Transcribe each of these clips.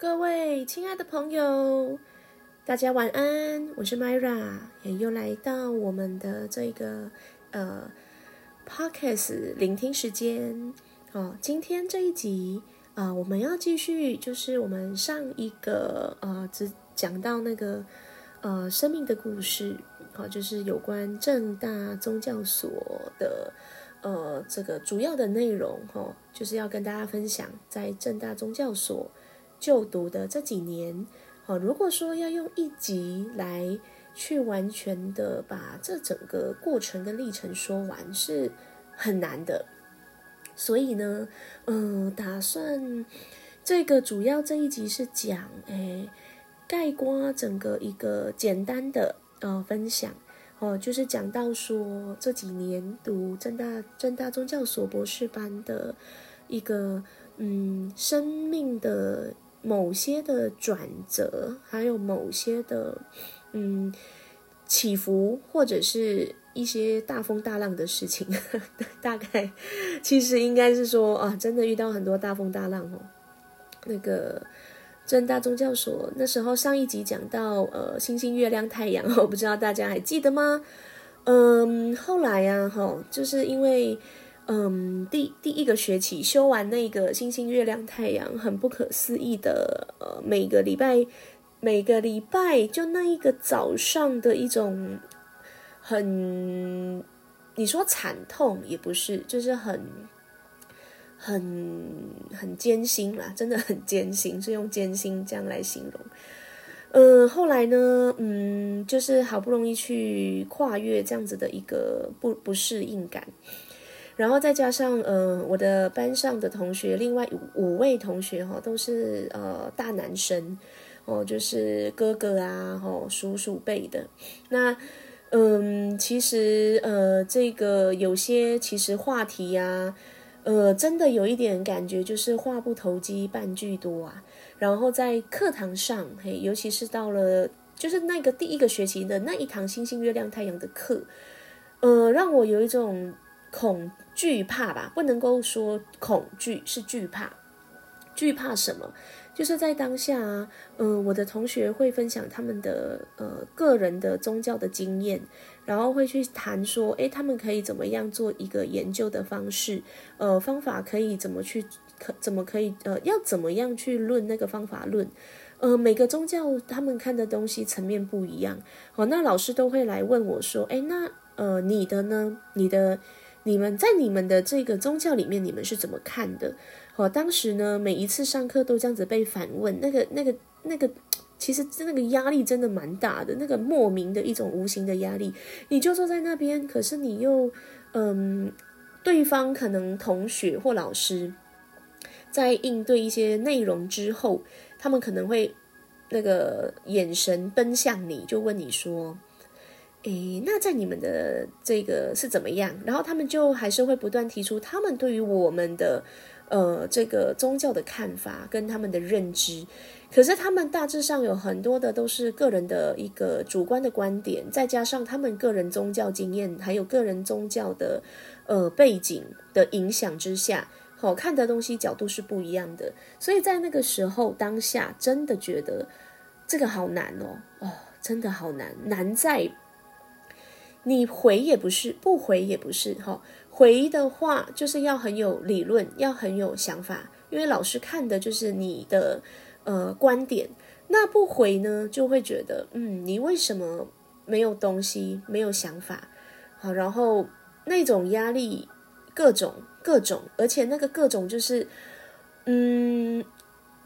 各位亲爱的朋友，大家晚安，我是 Myra，也又来到我们的这个呃 Podcast 聆听时间哦。今天这一集啊，我们要继续，就是我们上一个呃，只讲到那个呃生命的故事，好，就是有关正大宗教所的呃这个主要的内容哈，就是要跟大家分享在正大宗教所。就读的这几年，哦，如果说要用一集来去完全的把这整个过程跟历程说完，是很难的。所以呢，嗯，打算这个主要这一集是讲，哎，概括整个一个简单的呃分享，哦，就是讲到说这几年读正大正大宗教所博士班的一个嗯生命的。某些的转折，还有某些的嗯起伏，或者是一些大风大浪的事情，大概其实应该是说啊，真的遇到很多大风大浪哦。那个正大宗教所那时候上一集讲到呃星星、月亮、太阳，我不知道大家还记得吗？嗯，后来呀，哈，就是因为。嗯，第第一个学期修完那个星星、月亮、太阳，很不可思议的。呃，每个礼拜，每个礼拜就那一个早上的一种很，你说惨痛也不是，就是很很很艰辛啦，真的很艰辛，是用艰辛这样来形容。嗯，后来呢，嗯，就是好不容易去跨越这样子的一个不不适应感。然后再加上，呃，我的班上的同学，另外五五位同学哈，都是呃大男生，哦，就是哥哥啊，吼叔叔辈的。那，嗯，其实呃，这个有些其实话题呀，呃，真的有一点感觉，就是话不投机半句多啊。然后在课堂上，嘿，尤其是到了就是那个第一个学期的那一堂星星、月亮、太阳的课，呃，让我有一种。恐惧怕吧，不能够说恐惧是惧怕，惧怕什么？就是在当下啊，嗯，我的同学会分享他们的呃个人的宗教的经验，然后会去谈说，诶，他们可以怎么样做一个研究的方式，呃，方法可以怎么去可怎么可以呃要怎么样去论那个方法论，呃，每个宗教他们看的东西层面不一样，好，那老师都会来问我说，诶，那呃你的呢？你的？你们在你们的这个宗教里面，你们是怎么看的？哦，当时呢，每一次上课都这样子被反问，那个、那个、那个，其实那个压力真的蛮大的，那个莫名的一种无形的压力。你就坐在那边，可是你又，嗯，对方可能同学或老师在应对一些内容之后，他们可能会那个眼神奔向你，就问你说。诶，那在你们的这个是怎么样？然后他们就还是会不断提出他们对于我们的呃这个宗教的看法跟他们的认知。可是他们大致上有很多的都是个人的一个主观的观点，再加上他们个人宗教经验还有个人宗教的呃背景的影响之下，好看的东西角度是不一样的。所以在那个时候当下，真的觉得这个好难哦，哦，真的好难，难在。你回也不是，不回也不是，哈。回的话就是要很有理论，要很有想法，因为老师看的就是你的呃观点。那不回呢，就会觉得，嗯，你为什么没有东西，没有想法？好，然后那种压力，各种各种，而且那个各种就是，嗯。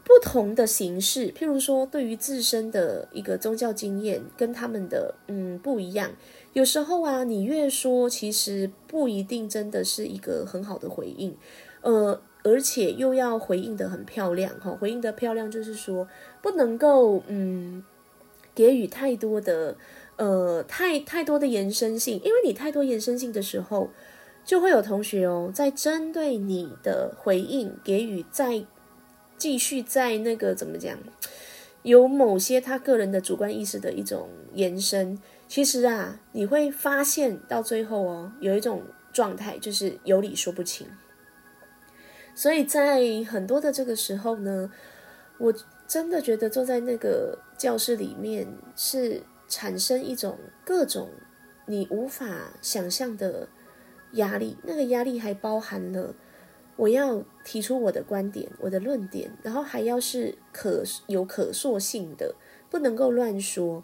不同的形式，譬如说，对于自身的一个宗教经验跟他们的嗯不一样，有时候啊，你越说，其实不一定真的是一个很好的回应，呃，而且又要回应的很漂亮哈，回应的漂亮就是说不能够嗯给予太多的呃太太多的延伸性，因为你太多延伸性的时候，就会有同学哦在针对你的回应给予在。继续在那个怎么讲，有某些他个人的主观意识的一种延伸。其实啊，你会发现到最后哦，有一种状态就是有理说不清。所以在很多的这个时候呢，我真的觉得坐在那个教室里面是产生一种各种你无法想象的压力，那个压力还包含了我要提出我的观点、我的论点，然后还要是可有可塑性的，不能够乱说。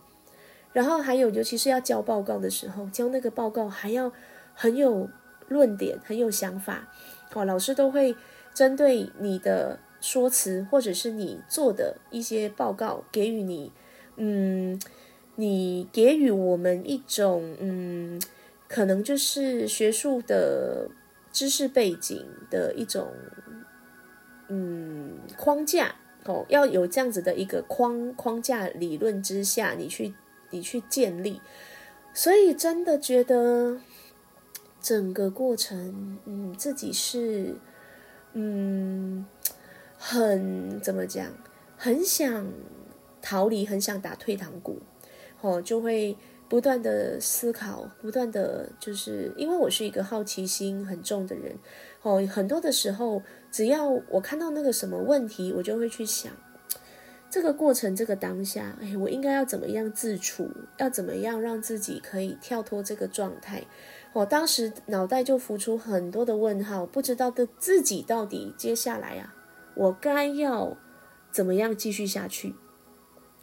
然后还有，尤其是要交报告的时候，交那个报告还要很有论点、很有想法。哦，老师都会针对你的说辞，或者是你做的一些报告，给予你，嗯，你给予我们一种，嗯，可能就是学术的知识背景的一种，嗯，框架。哦，要有这样子的一个框框架理论之下，你去。你去建立，所以真的觉得整个过程，嗯，自己是，嗯，很怎么讲，很想逃离，很想打退堂鼓，哦，就会不断的思考，不断的就是因为我是一个好奇心很重的人，哦，很多的时候，只要我看到那个什么问题，我就会去想。这个过程，这个当下，哎，我应该要怎么样自处？要怎么样让自己可以跳脱这个状态？我当时脑袋就浮出很多的问号，不知道的自己到底接下来啊，我该要怎么样继续下去？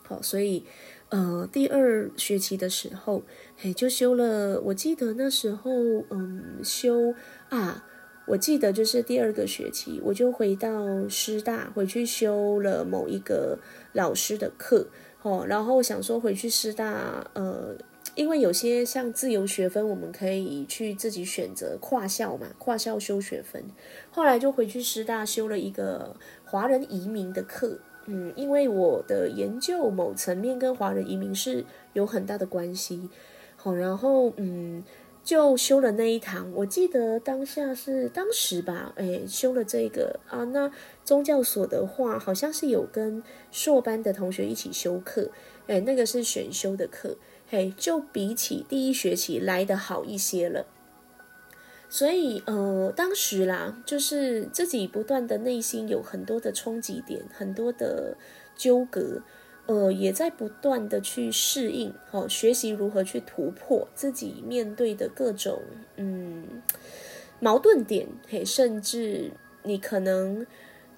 好，所以，呃，第二学期的时候，哎，就修了。我记得那时候，嗯，修啊。我记得就是第二个学期，我就回到师大，回去修了某一个老师的课，哦，然后想说回去师大，呃，因为有些像自由学分，我们可以去自己选择跨校嘛，跨校修学分。后来就回去师大修了一个华人移民的课，嗯，因为我的研究某层面跟华人移民是有很大的关系，好，然后嗯。就修了那一堂，我记得当下是当时吧，哎，修了这个啊。那宗教所的话，好像是有跟硕班的同学一起修课，哎，那个是选修的课，嘿，就比起第一学期来的好一些了。所以，呃，当时啦，就是自己不断的内心有很多的冲击点，很多的纠葛。呃，也在不断的去适应，好学习如何去突破自己面对的各种嗯矛盾点，嘿，甚至你可能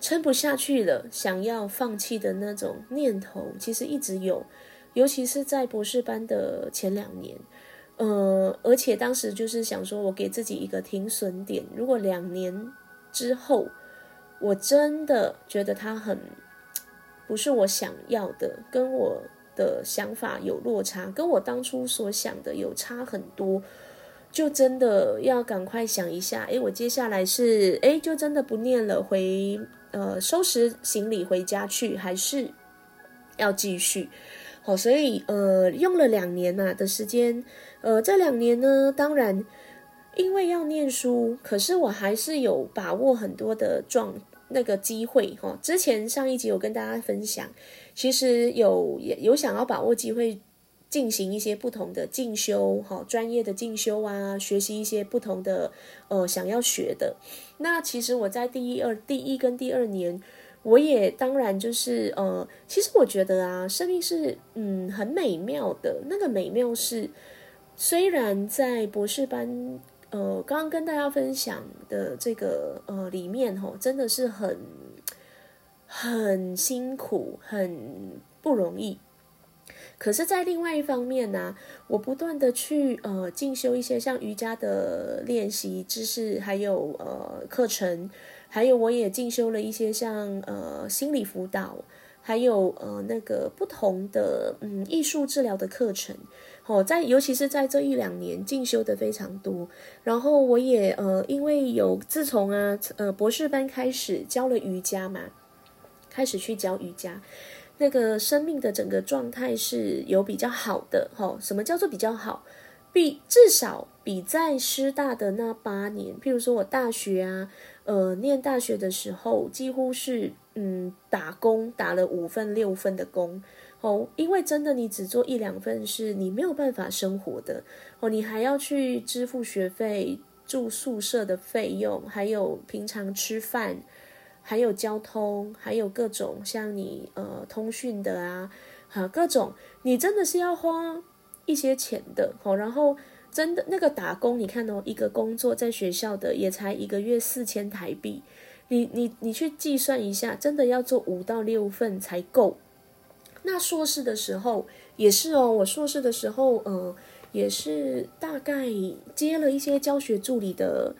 撑不下去了，想要放弃的那种念头，其实一直有，尤其是在博士班的前两年，呃，而且当时就是想说，我给自己一个停损点，如果两年之后，我真的觉得他很。不是我想要的，跟我的想法有落差，跟我当初所想的有差很多，就真的要赶快想一下，诶，我接下来是诶，就真的不念了，回呃收拾行李回家去，还是要继续？好，所以呃用了两年呐的时间，呃这两年呢，当然因为要念书，可是我还是有把握很多的状。那个机会哈，之前上一集有跟大家分享，其实有也有想要把握机会进行一些不同的进修哈，专业的进修啊，学习一些不同的呃想要学的。那其实我在第一二第一跟第二年，我也当然就是呃，其实我觉得啊，生命是嗯很美妙的。那个美妙是，虽然在博士班。呃，刚刚跟大家分享的这个呃里面吼，真的是很很辛苦，很不容易。可是，在另外一方面呢，我不断的去呃进修一些像瑜伽的练习知识，还有呃课程，还有我也进修了一些像呃心理辅导，还有呃那个不同的嗯艺术治疗的课程。哦，在尤其是在这一两年进修的非常多，然后我也呃，因为有自从啊呃博士班开始教了瑜伽嘛，开始去教瑜伽，那个生命的整个状态是有比较好的哈。什么叫做比较好？比至少比在师大的那八年，譬如说我大学啊，呃念大学的时候，几乎是嗯打工打了五份六份的工。哦，因为真的，你只做一两份事，你没有办法生活的。哦，你还要去支付学费、住宿舍的费用，还有平常吃饭，还有交通，还有各种像你呃通讯的啊，哈，各种你真的是要花一些钱的，哦，然后真的那个打工，你看哦，一个工作在学校的也才一个月四千台币，你你你去计算一下，真的要做五到六份才够。那硕士的时候也是哦，我硕士的时候，呃，也是大概接了一些教学助理的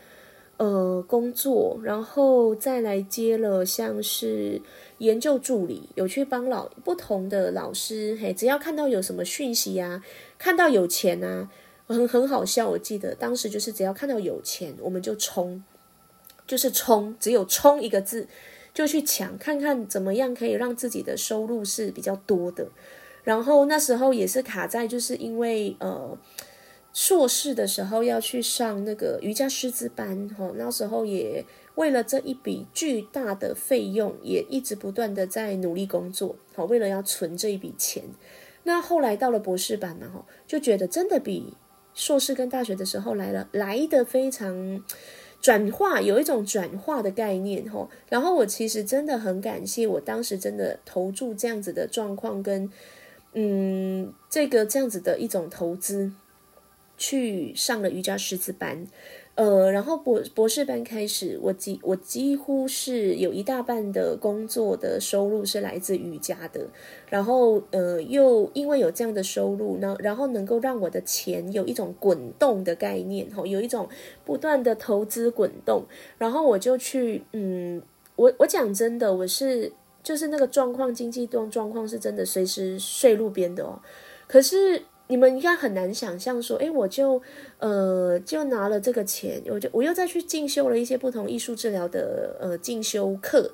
呃工作，然后再来接了像是研究助理，有去帮老不同的老师，嘿，只要看到有什么讯息啊，看到有钱啊，很很好笑，我记得当时就是只要看到有钱，我们就冲，就是冲，只有冲一个字。就去抢，看看怎么样可以让自己的收入是比较多的。然后那时候也是卡在，就是因为呃硕士的时候要去上那个瑜伽师资班，吼，那时候也为了这一笔巨大的费用，也一直不断的在努力工作，好，为了要存这一笔钱。那后来到了博士班嘛，吼，就觉得真的比硕士跟大学的时候来了来的非常。转化有一种转化的概念吼，然后我其实真的很感谢我当时真的投注这样子的状况跟嗯这个这样子的一种投资，去上了瑜伽师资班。呃，然后博博士班开始，我几我几乎是有一大半的工作的收入是来自瑜伽的，然后呃，又因为有这样的收入呢，然后能够让我的钱有一种滚动的概念，吼，有一种不断的投资滚动，然后我就去，嗯，我我讲真的，我是就是那个状况，经济状状况是真的随时睡路边的哦，可是。你们应该很难想象，说，哎，我就，呃，就拿了这个钱，我就我又再去进修了一些不同艺术治疗的呃进修课，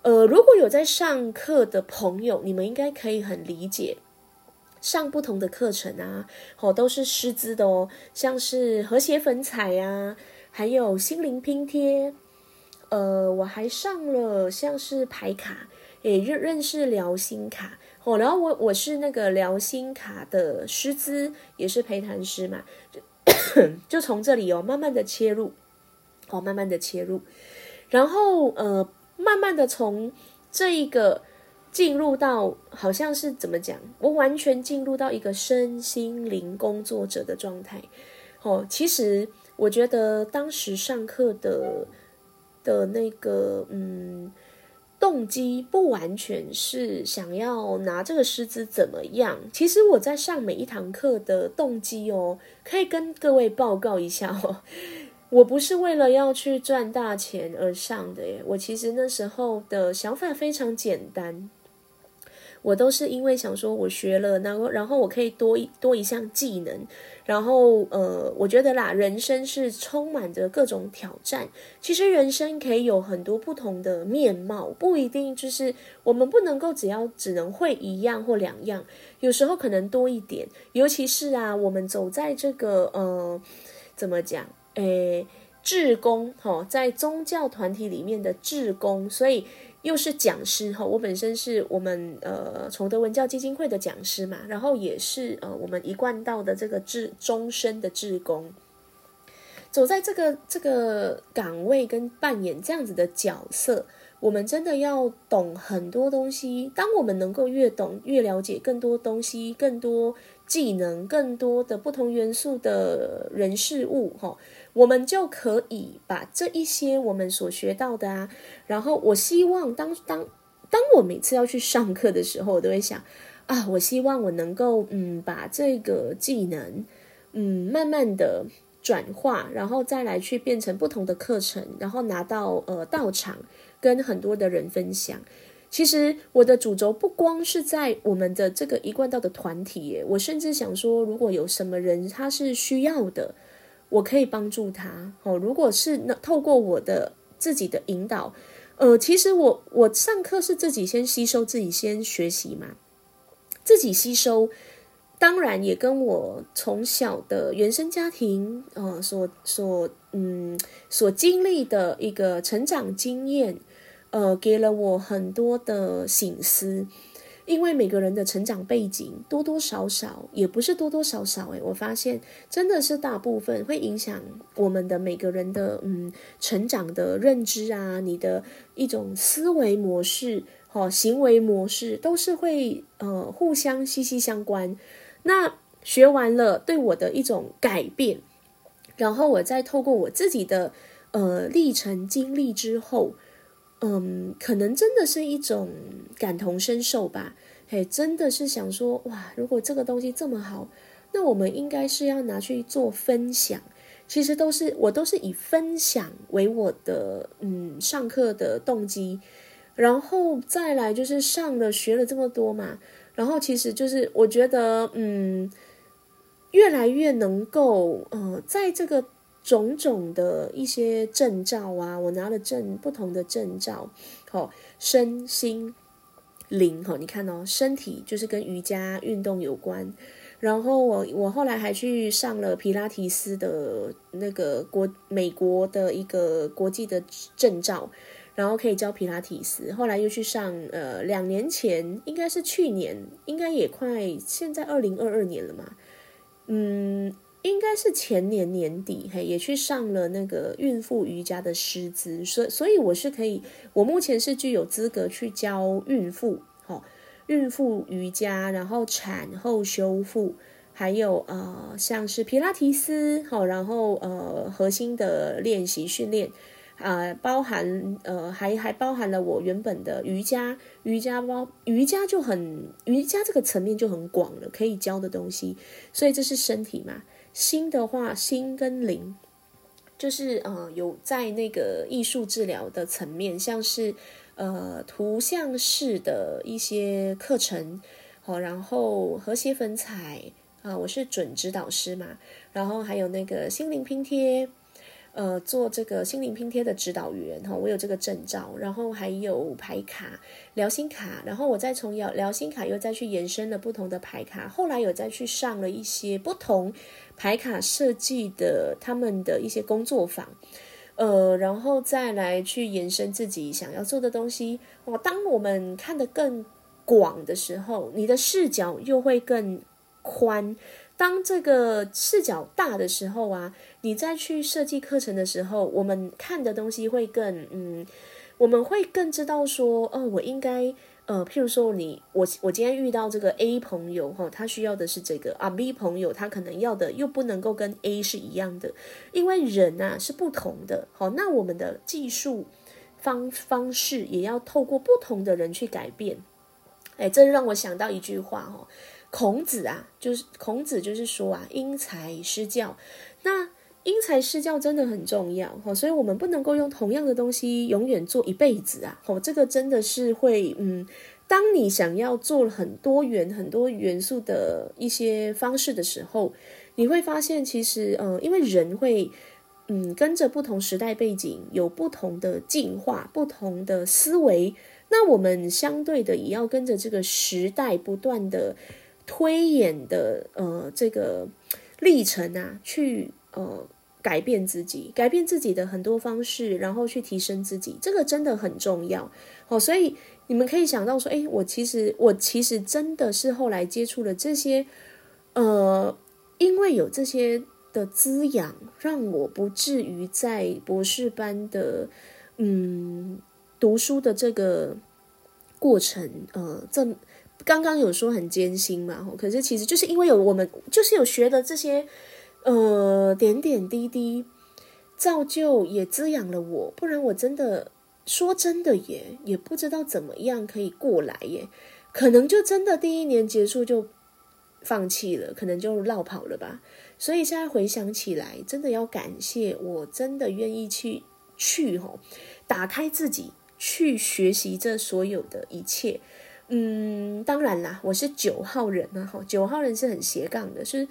呃，如果有在上课的朋友，你们应该可以很理解，上不同的课程啊，哦，都是师资的哦，像是和谐粉彩呀，还有心灵拼贴，呃，我还上了像是牌卡，也认认识疗心卡。哦，然后我我是那个疗心卡的师资，也是陪谈师嘛，就就从这里哦，慢慢的切入，哦，慢慢的切入，然后呃，慢慢的从这一个进入到好像是怎么讲，我完全进入到一个身心灵工作者的状态。哦，其实我觉得当时上课的的那个嗯。动机不完全是想要拿这个师资怎么样？其实我在上每一堂课的动机哦，可以跟各位报告一下哦。我不是为了要去赚大钱而上的耶，我其实那时候的想法非常简单。我都是因为想说，我学了，然后然后我可以多一多一项技能，然后呃，我觉得啦，人生是充满着各种挑战。其实人生可以有很多不同的面貌，不一定就是我们不能够只要只能会一样或两样，有时候可能多一点。尤其是啊，我们走在这个呃，怎么讲？诶，志工哈，在宗教团体里面的志工，所以。又是讲师哈，我本身是我们呃崇德文教基金会的讲师嘛，然后也是呃我们一贯道的这个志终身的志工，走在这个这个岗位跟扮演这样子的角色，我们真的要懂很多东西。当我们能够越懂越了解更多东西，更多技能，更多的不同元素的人事物哈。我们就可以把这一些我们所学到的啊，然后我希望当当当我每次要去上课的时候，我都会想啊，我希望我能够嗯把这个技能嗯慢慢的转化，然后再来去变成不同的课程，然后拿到呃到场跟很多的人分享。其实我的主轴不光是在我们的这个一贯道的团体耶，我甚至想说，如果有什么人他是需要的。我可以帮助他哦。如果是那透过我的自己的引导，呃，其实我我上课是自己先吸收，自己先学习嘛，自己吸收，当然也跟我从小的原生家庭呃所所嗯所经历的一个成长经验，呃，给了我很多的醒思。因为每个人的成长背景多多少少也不是多多少少，诶，我发现真的是大部分会影响我们的每个人的嗯成长的认知啊，你的一种思维模式、哦行为模式都是会呃互相息息相关。那学完了对我的一种改变，然后我再透过我自己的呃历程经历之后。嗯，可能真的是一种感同身受吧。嘿，真的是想说，哇，如果这个东西这么好，那我们应该是要拿去做分享。其实都是我都是以分享为我的嗯上课的动机，然后再来就是上了学了这么多嘛，然后其实就是我觉得嗯，越来越能够呃在这个。种种的一些证照啊，我拿了证不同的证照，好身心灵哈，你看哦，身体就是跟瑜伽运动有关，然后我我后来还去上了皮拉提斯的那个国美国的一个国际的证照，然后可以教皮拉提斯，后来又去上呃两年前应该是去年，应该也快现在二零二二年了嘛，嗯。应该是前年年底，嘿，也去上了那个孕妇瑜伽的师资，所所以我是可以，我目前是具有资格去教孕妇，好，孕妇瑜伽，然后产后修复，还有呃，像是皮拉提斯，好，然后呃，核心的练习训练，啊，包含呃，还还包含了我原本的瑜伽，瑜伽包瑜伽就很瑜伽这个层面就很广了，可以教的东西，所以这是身体嘛。心的话，心跟灵，就是呃，有在那个艺术治疗的层面，像是呃图像式的一些课程，好，然后和谐粉彩啊，我是准指导师嘛，然后还有那个心灵拼贴。呃，做这个心灵拼贴的指导员哈，我有这个证照，然后还有牌卡、疗心卡，然后我再从疗疗心卡又再去延伸了不同的牌卡，后来有再去上了一些不同牌卡设计的他们的一些工作坊，呃，然后再来去延伸自己想要做的东西。哇，当我们看得更广的时候，你的视角又会更宽。当这个视角大的时候啊，你再去设计课程的时候，我们看的东西会更嗯，我们会更知道说，哦，我应该呃，譬如说你我我今天遇到这个 A 朋友哈，他需要的是这个啊，B 朋友他可能要的又不能够跟 A 是一样的，因为人呐是不同的，好，那我们的技术方方式也要透过不同的人去改变，哎，这让我想到一句话哦。孔子啊，就是孔子，就是说啊，因材施教。那因材施教真的很重要哈，所以我们不能够用同样的东西永远做一辈子啊。哦，这个真的是会，嗯，当你想要做很多元、很多元素的一些方式的时候，你会发现其实，呃，因为人会，嗯，跟着不同时代背景有不同的进化、不同的思维，那我们相对的也要跟着这个时代不断的。推演的呃这个历程啊，去呃改变自己，改变自己的很多方式，然后去提升自己，这个真的很重要哦。所以你们可以想到说，哎，我其实我其实真的是后来接触了这些，呃，因为有这些的滋养，让我不至于在博士班的嗯读书的这个过程，呃，这。刚刚有说很艰辛嘛，可是其实就是因为有我们，就是有学的这些，呃，点点滴滴，造就也滋养了我，不然我真的说真的也也不知道怎么样可以过来耶，可能就真的第一年结束就放弃了，可能就绕跑了吧。所以现在回想起来，真的要感谢，我真的愿意去去吼，打开自己去学习这所有的一切。嗯，当然啦，我是九号人啊，哈，九号人是很斜杠的，是，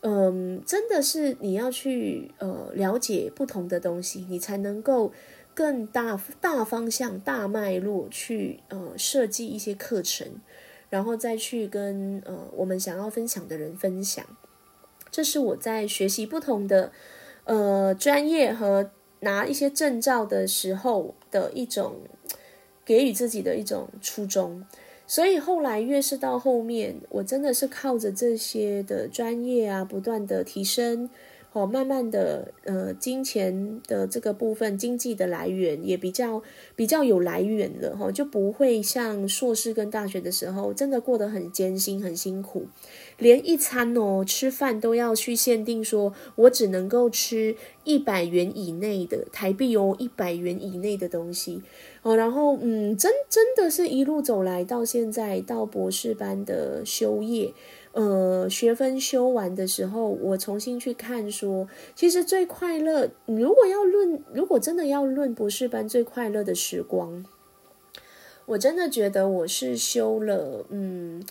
嗯，真的是你要去呃了解不同的东西，你才能够更大大方向、大脉络去呃设计一些课程，然后再去跟呃我们想要分享的人分享。这是我在学习不同的呃专业和拿一些证照的时候的一种给予自己的一种初衷。所以后来越是到后面，我真的是靠着这些的专业啊，不断的提升。哦，慢慢的，呃，金钱的这个部分，经济的来源也比较比较有来源了，哈，就不会像硕士跟大学的时候，真的过得很艰辛、很辛苦，连一餐哦吃饭都要去限定，说我只能够吃一百元以内的台币哦，一百元以内的东西哦，然后嗯，真真的是一路走来到现在到博士班的修业。呃，学分修完的时候，我重新去看，说其实最快乐，如果要论，如果真的要论博士班最快乐的时光，我真的觉得我是修了，嗯，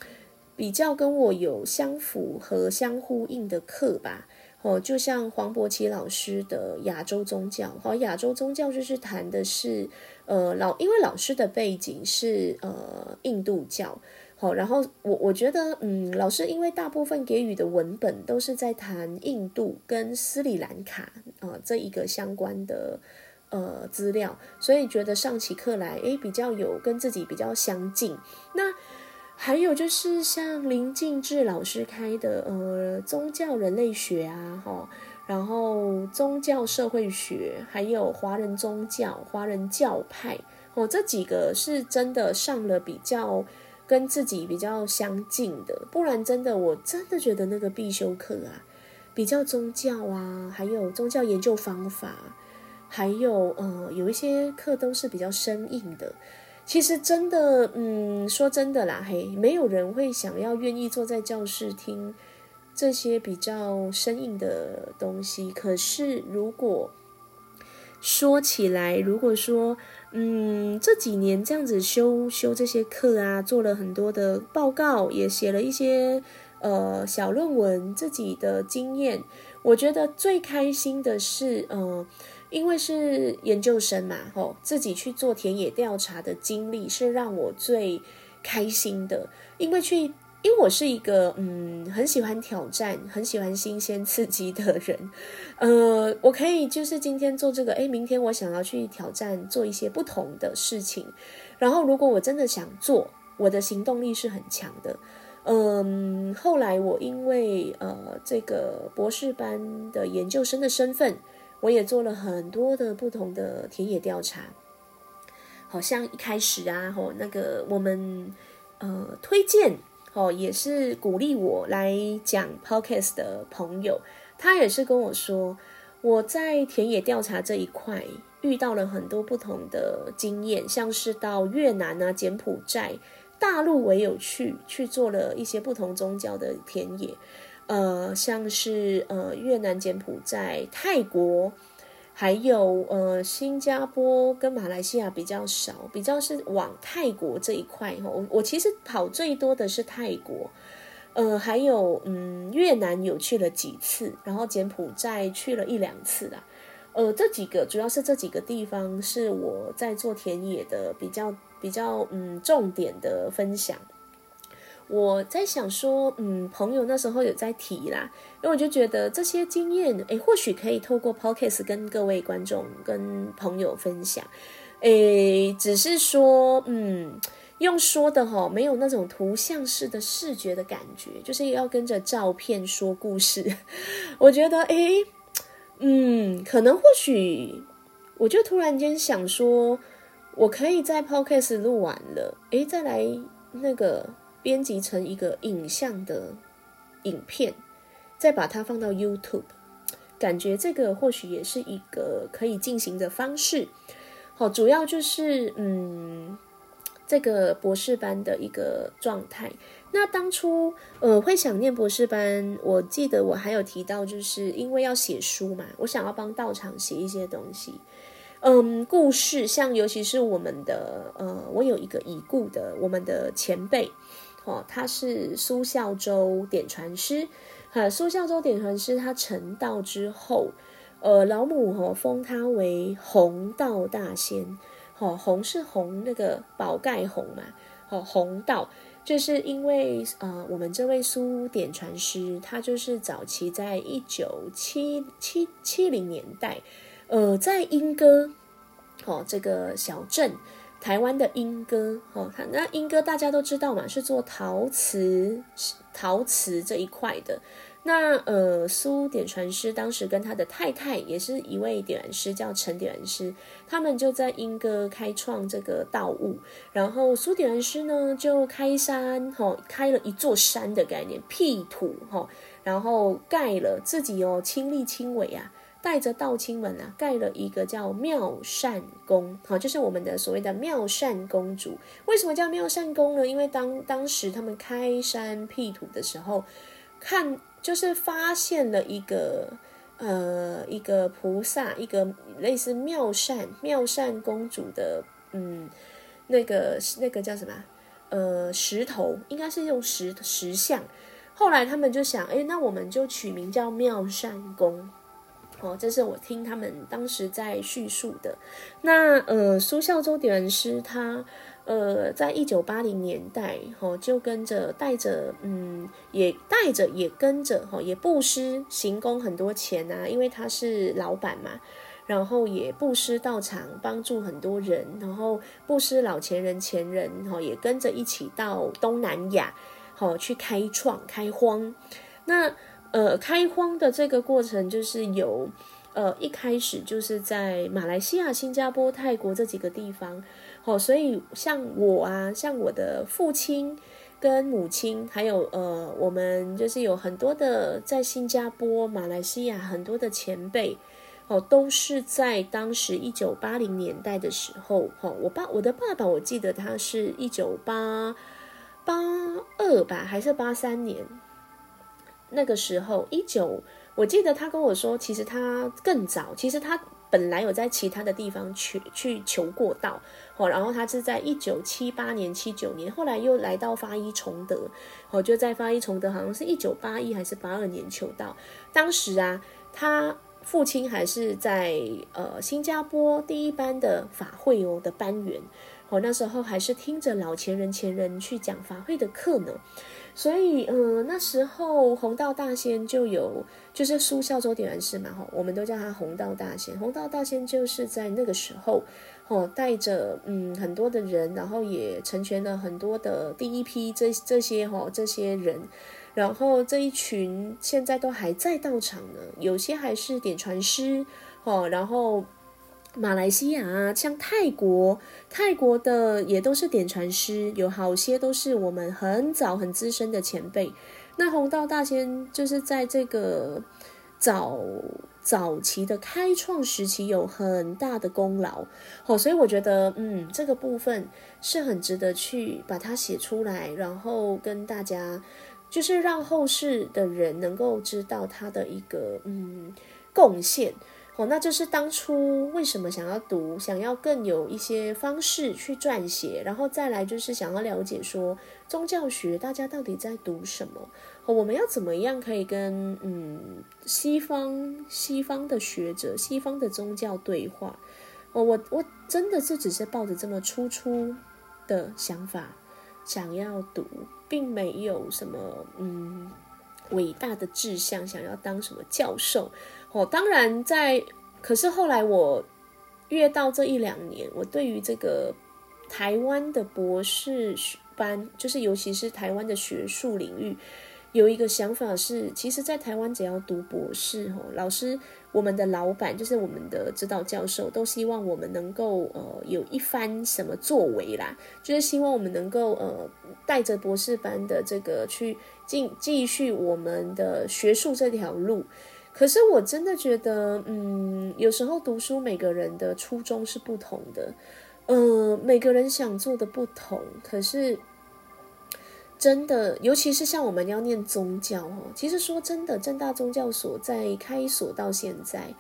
比较跟我有相符合、相呼应的课吧。哦，就像黄伯奇老师的亚洲宗教，好，亚洲宗教就是谈的是，呃，老，因为老师的背景是呃印度教。好，然后我我觉得，嗯，老师因为大部分给予的文本都是在谈印度跟斯里兰卡啊这一个相关的呃资料，所以觉得上起课来，诶，比较有跟自己比较相近。那还有就是像林静志老师开的呃宗教人类学啊，哈，然后宗教社会学，还有华人宗教、华人教派，哦，这几个是真的上了比较。跟自己比较相近的，不然真的，我真的觉得那个必修课啊，比较宗教啊，还有宗教研究方法，还有呃，有一些课都是比较生硬的。其实真的，嗯，说真的啦，嘿，没有人会想要愿意坐在教室听这些比较生硬的东西。可是如果说起来，如果说，嗯，这几年这样子修修这些课啊，做了很多的报告，也写了一些呃小论文，自己的经验，我觉得最开心的是，呃，因为是研究生嘛，吼，自己去做田野调查的经历是让我最开心的，因为去。因为我是一个嗯很喜欢挑战、很喜欢新鲜刺激的人，呃，我可以就是今天做这个，诶，明天我想要去挑战做一些不同的事情。然后如果我真的想做，我的行动力是很强的。嗯，后来我因为呃这个博士班的研究生的身份，我也做了很多的不同的田野调查。好像一开始啊，吼那个我们呃推荐。哦，也是鼓励我来讲 podcast 的朋友，他也是跟我说，我在田野调查这一块遇到了很多不同的经验，像是到越南啊、柬埔寨、大陆我有去去做了一些不同宗教的田野，呃，像是呃越南、柬埔寨、泰国。还有呃，新加坡跟马来西亚比较少，比较是往泰国这一块哈。我我其实跑最多的是泰国，呃，还有嗯越南有去了几次，然后柬埔寨去了一两次啦。呃，这几个主要是这几个地方是我在做田野的比较比较嗯重点的分享。我在想说，嗯，朋友那时候有在提啦，因为我就觉得这些经验，诶，或许可以透过 podcast 跟各位观众、跟朋友分享，诶，只是说，嗯，用说的哈，没有那种图像式的视觉的感觉，就是要跟着照片说故事。我觉得，诶，嗯，可能或许，我就突然间想说，我可以在 podcast 录完了，诶，再来那个。编辑成一个影像的影片，再把它放到 YouTube，感觉这个或许也是一个可以进行的方式。好，主要就是嗯，这个博士班的一个状态。那当初呃会想念博士班，我记得我还有提到，就是因为要写书嘛，我想要帮道场写一些东西。嗯，故事像尤其是我们的呃，我有一个已故的我们的前辈。哦，他是苏孝周点传师，哈，苏孝周点传师他成道之后，呃，老母哦封他为弘道大仙，哦，弘是弘那个宝盖弘嘛，哦，弘道就是因为呃，我们这位苏点传师，他就是早期在一九七七七零年代，呃，在莺歌，哦，这个小镇。台湾的莺歌哦，那莺歌大家都知道嘛，是做陶瓷陶瓷这一块的。那呃，苏点传师当时跟他的太太也是一位点燃师，叫陈点燃师，他们就在莺歌开创这个道物。然后苏点燃师呢，就开山哈，开了一座山的概念，辟土哈，然后盖了自己哦，亲力亲为啊，带着道亲们啊，盖了一个叫妙善宫，好，就是我们的所谓的妙善公主。为什么叫妙善宫呢？因为当当时他们开山辟土的时候，看。就是发现了一个呃一个菩萨，一个类似妙善妙善公主的嗯那个那个叫什么呃石头，应该是用石石像。后来他们就想，哎，那我们就取名叫妙善宫。哦，这是我听他们当时在叙述的。那呃苏孝周点师他。呃，在一九八零年代，哈，就跟着带着，嗯，也带着，也跟着，哈，也布施行宫很多钱啊，因为他是老板嘛，然后也布施道场，帮助很多人，然后布施老前人、前人，哈，也跟着一起到东南亚，好去开创开荒。那呃，开荒的这个过程就是有，呃，一开始就是在马来西亚、新加坡、泰国这几个地方。哦，所以像我啊，像我的父亲跟母亲，还有呃，我们就是有很多的在新加坡、马来西亚很多的前辈，哦，都是在当时一九八零年代的时候，哦，我爸我的爸爸，我记得他是一九八八二吧，还是八三年？那个时候一九，我记得他跟我说，其实他更早，其实他。本来有在其他的地方去去求过道，哦，然后他是在一九七八年、七九年，后来又来到发一崇德，哦，就在发一崇德，好像是一九八一还是八二年求道。当时啊，他父亲还是在呃新加坡第一班的法会哦的班员，哦，那时候还是听着老前人前人去讲法会的课呢。所以，嗯，那时候弘道大仙就有，就是苏孝周点燃师嘛，哈，我们都叫他弘道大仙。弘道大仙就是在那个时候，哦，带着嗯很多的人，然后也成全了很多的第一批这这些哈这些人，然后这一群现在都还在道场呢，有些还是点传师，哦，然后。马来西亚啊，像泰国，泰国的也都是点传师，有好些都是我们很早很资深的前辈。那弘道大仙就是在这个早早期的开创时期有很大的功劳，哦，所以我觉得，嗯，这个部分是很值得去把它写出来，然后跟大家，就是让后世的人能够知道他的一个嗯贡献。哦，那就是当初为什么想要读，想要更有一些方式去撰写，然后再来就是想要了解说宗教学大家到底在读什么，哦，我们要怎么样可以跟嗯西方西方的学者、西方的宗教对话？哦，我我真的是只是抱着这么粗粗的想法想要读，并没有什么嗯伟大的志向，想要当什么教授。哦，当然在，可是后来我越到这一两年，我对于这个台湾的博士班，就是尤其是台湾的学术领域，有一个想法是，其实，在台湾只要读博士，哦，老师，我们的老板就是我们的指导教授，都希望我们能够呃有一番什么作为啦，就是希望我们能够呃带着博士班的这个去进继续我们的学术这条路。可是我真的觉得，嗯，有时候读书每个人的初衷是不同的，呃，每个人想做的不同。可是真的，尤其是像我们要念宗教哦，其实说真的，正大宗教所在开所到现在，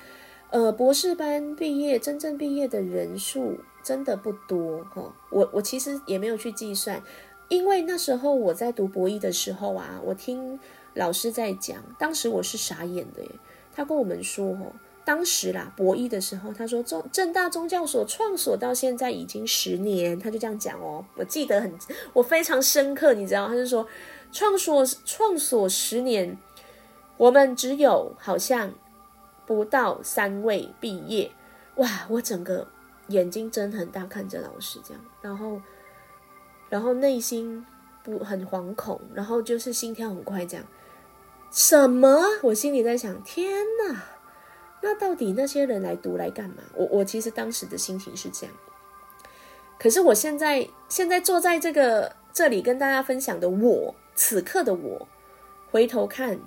呃，博士班毕业真正毕业的人数真的不多哈。我我其实也没有去计算，因为那时候我在读博一的时候啊，我听。老师在讲，当时我是傻眼的耶。他跟我们说，哦，当时啦，博一的时候，他说中正大宗教所创所到现在已经十年，他就这样讲哦。我记得很，我非常深刻，你知道，他就说创所创所十年，我们只有好像不到三位毕业，哇！我整个眼睛睁很大看着老师这样，然后然后内心不很惶恐，然后就是心跳很快这样。什么？我心里在想，天哪！那到底那些人来读来干嘛？我我其实当时的心情是这样。可是我现在现在坐在这个这里跟大家分享的我，此刻的我，回头看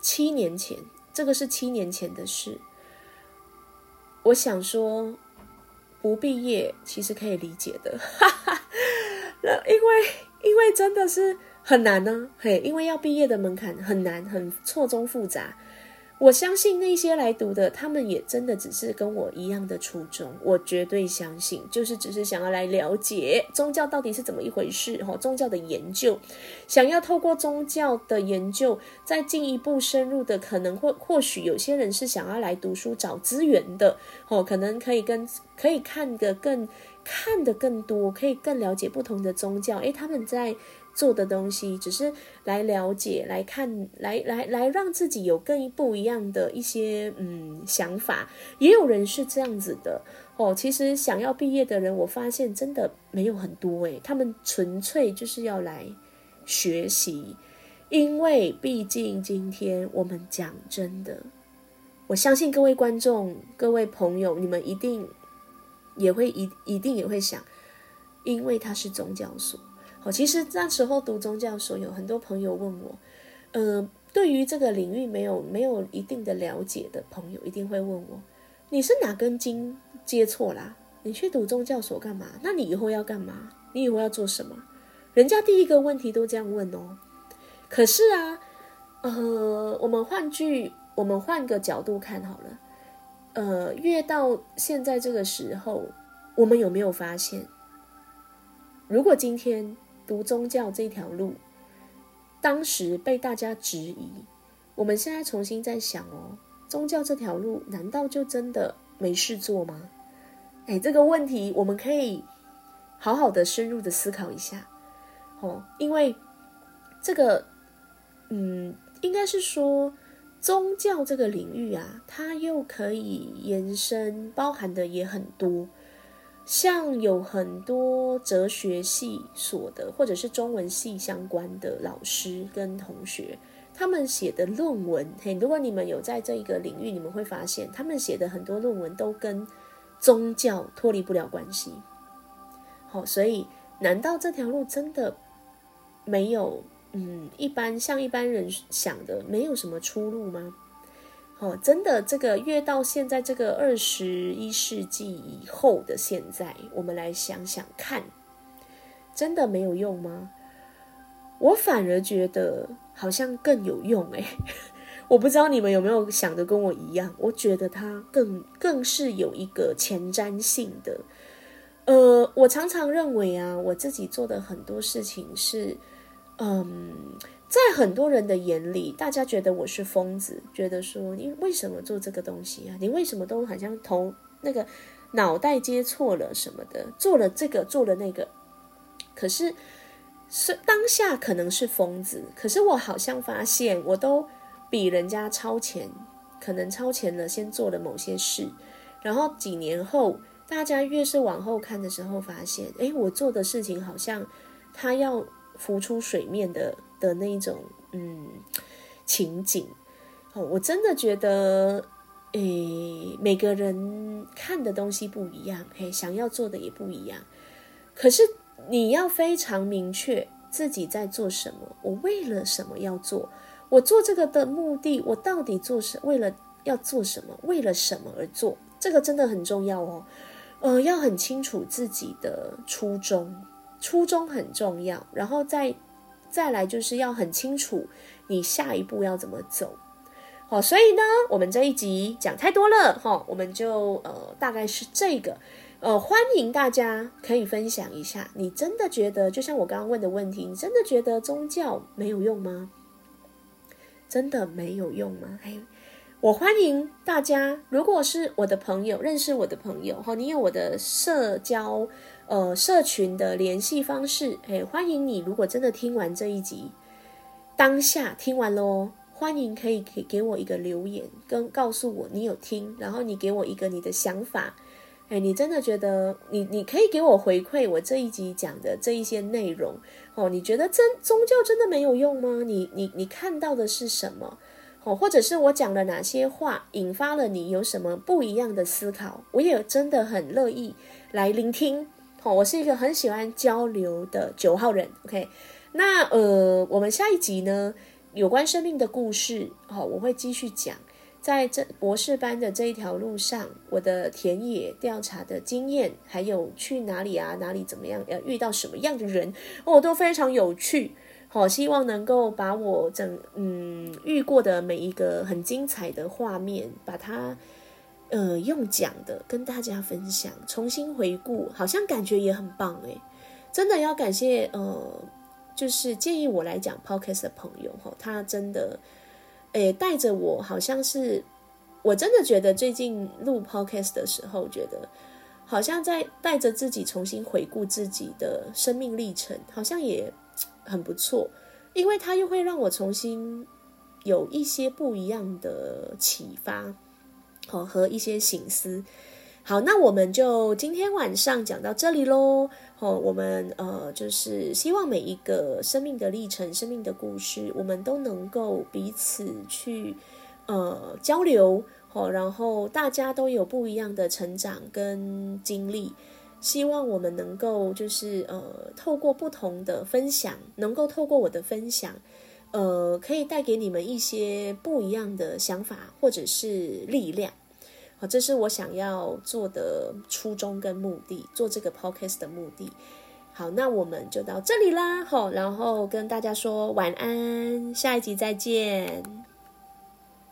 七年前，这个是七年前的事。我想说，不毕业其实可以理解的，哈 哈，那因为因为真的是。很难呢，嘿，因为要毕业的门槛很难，很错综复杂。我相信那些来读的，他们也真的只是跟我一样的初衷。我绝对相信，就是只是想要来了解宗教到底是怎么一回事，哈，宗教的研究，想要透过宗教的研究，再进一步深入的，可能或或许有些人是想要来读书找资源的，哦，可能可以跟可以看的更看的更多，可以更了解不同的宗教，诶，他们在。做的东西只是来了解、来看、来来来让自己有更不一样的一些嗯想法。也有人是这样子的哦。其实想要毕业的人，我发现真的没有很多诶，他们纯粹就是要来学习，因为毕竟今天我们讲真的，我相信各位观众、各位朋友，你们一定也会一一定也会想，因为它是宗教所。我其实那时候读宗教所，有很多朋友问我，呃，对于这个领域没有没有一定的了解的朋友，一定会问我，你是哪根筋接错啦？你去读宗教所干嘛？那你以后要干嘛？你以后要做什么？人家第一个问题都这样问哦。可是啊，呃，我们换句，我们换个角度看好了，呃，越到现在这个时候，我们有没有发现，如果今天。读宗教这条路，当时被大家质疑。我们现在重新在想哦，宗教这条路难道就真的没事做吗？哎，这个问题我们可以好好的深入的思考一下哦。因为这个，嗯，应该是说宗教这个领域啊，它又可以延伸，包含的也很多。像有很多哲学系所的，或者是中文系相关的老师跟同学，他们写的论文，嘿，如果你们有在这一个领域，你们会发现，他们写的很多论文都跟宗教脱离不了关系。好，所以难道这条路真的没有，嗯，一般像一般人想的，没有什么出路吗？哦，真的，这个越到现在这个二十一世纪以后的现在，我们来想想看，真的没有用吗？我反而觉得好像更有用哎！我不知道你们有没有想的跟我一样，我觉得它更更是有一个前瞻性的。呃，我常常认为啊，我自己做的很多事情是，嗯。在很多人的眼里，大家觉得我是疯子，觉得说你为什么做这个东西啊？你为什么都好像头那个脑袋接错了什么的，做了这个做了那个。可是是当下可能是疯子，可是我好像发现我都比人家超前，可能超前了，先做了某些事，然后几年后，大家越是往后看的时候，发现哎，我做的事情好像他要浮出水面的。的那一种嗯情景哦，我真的觉得诶，每个人看的东西不一样，嘿，想要做的也不一样。可是你要非常明确自己在做什么，我为了什么要做？我做这个的目的，我到底做什？为了要做什么？为了什么而做？这个真的很重要哦。呃，要很清楚自己的初衷，初衷很重要。然后再。再来就是要很清楚你下一步要怎么走，好，所以呢，我们这一集讲太多了哈，我们就呃大概是这个，呃，欢迎大家可以分享一下，你真的觉得就像我刚刚问的问题，你真的觉得宗教没有用吗？真的没有用吗？哎，我欢迎大家，如果是我的朋友，认识我的朋友哈，你有我的社交。呃，社群的联系方式，哎，欢迎你。如果真的听完这一集，当下听完喽，欢迎可以给给我一个留言，跟告诉我你有听，然后你给我一个你的想法，哎，你真的觉得你你可以给我回馈我这一集讲的这一些内容哦？你觉得真宗教真的没有用吗？你你你看到的是什么？哦，或者是我讲了哪些话引发了你有什么不一样的思考？我也真的很乐意来聆听。哦，我是一个很喜欢交流的九号人。OK，那呃，我们下一集呢，有关生命的故事，好，我会继续讲。在这博士班的这一条路上，我的田野调查的经验，还有去哪里啊，哪里怎么样，要遇到什么样的人，哦，都非常有趣。好，希望能够把我整嗯遇过的每一个很精彩的画面，把它呃用讲的跟大家分享，重新回顾，好像感觉也很棒诶。真的要感谢呃，就是建议我来讲 podcast 的朋友哈，他真的。诶，带着我，好像是我真的觉得最近录 podcast 的时候，觉得好像在带着自己重新回顾自己的生命历程，好像也很不错，因为它又会让我重新有一些不一样的启发，好和一些醒思。好，那我们就今天晚上讲到这里喽。哦，我们呃，就是希望每一个生命的历程、生命的故事，我们都能够彼此去呃交流。哦，然后大家都有不一样的成长跟经历，希望我们能够就是呃，透过不同的分享，能够透过我的分享，呃，可以带给你们一些不一样的想法或者是力量。好，这是我想要做的初衷跟目的，做这个 podcast 的目的。好，那我们就到这里啦。好，然后跟大家说晚安，下一集再见。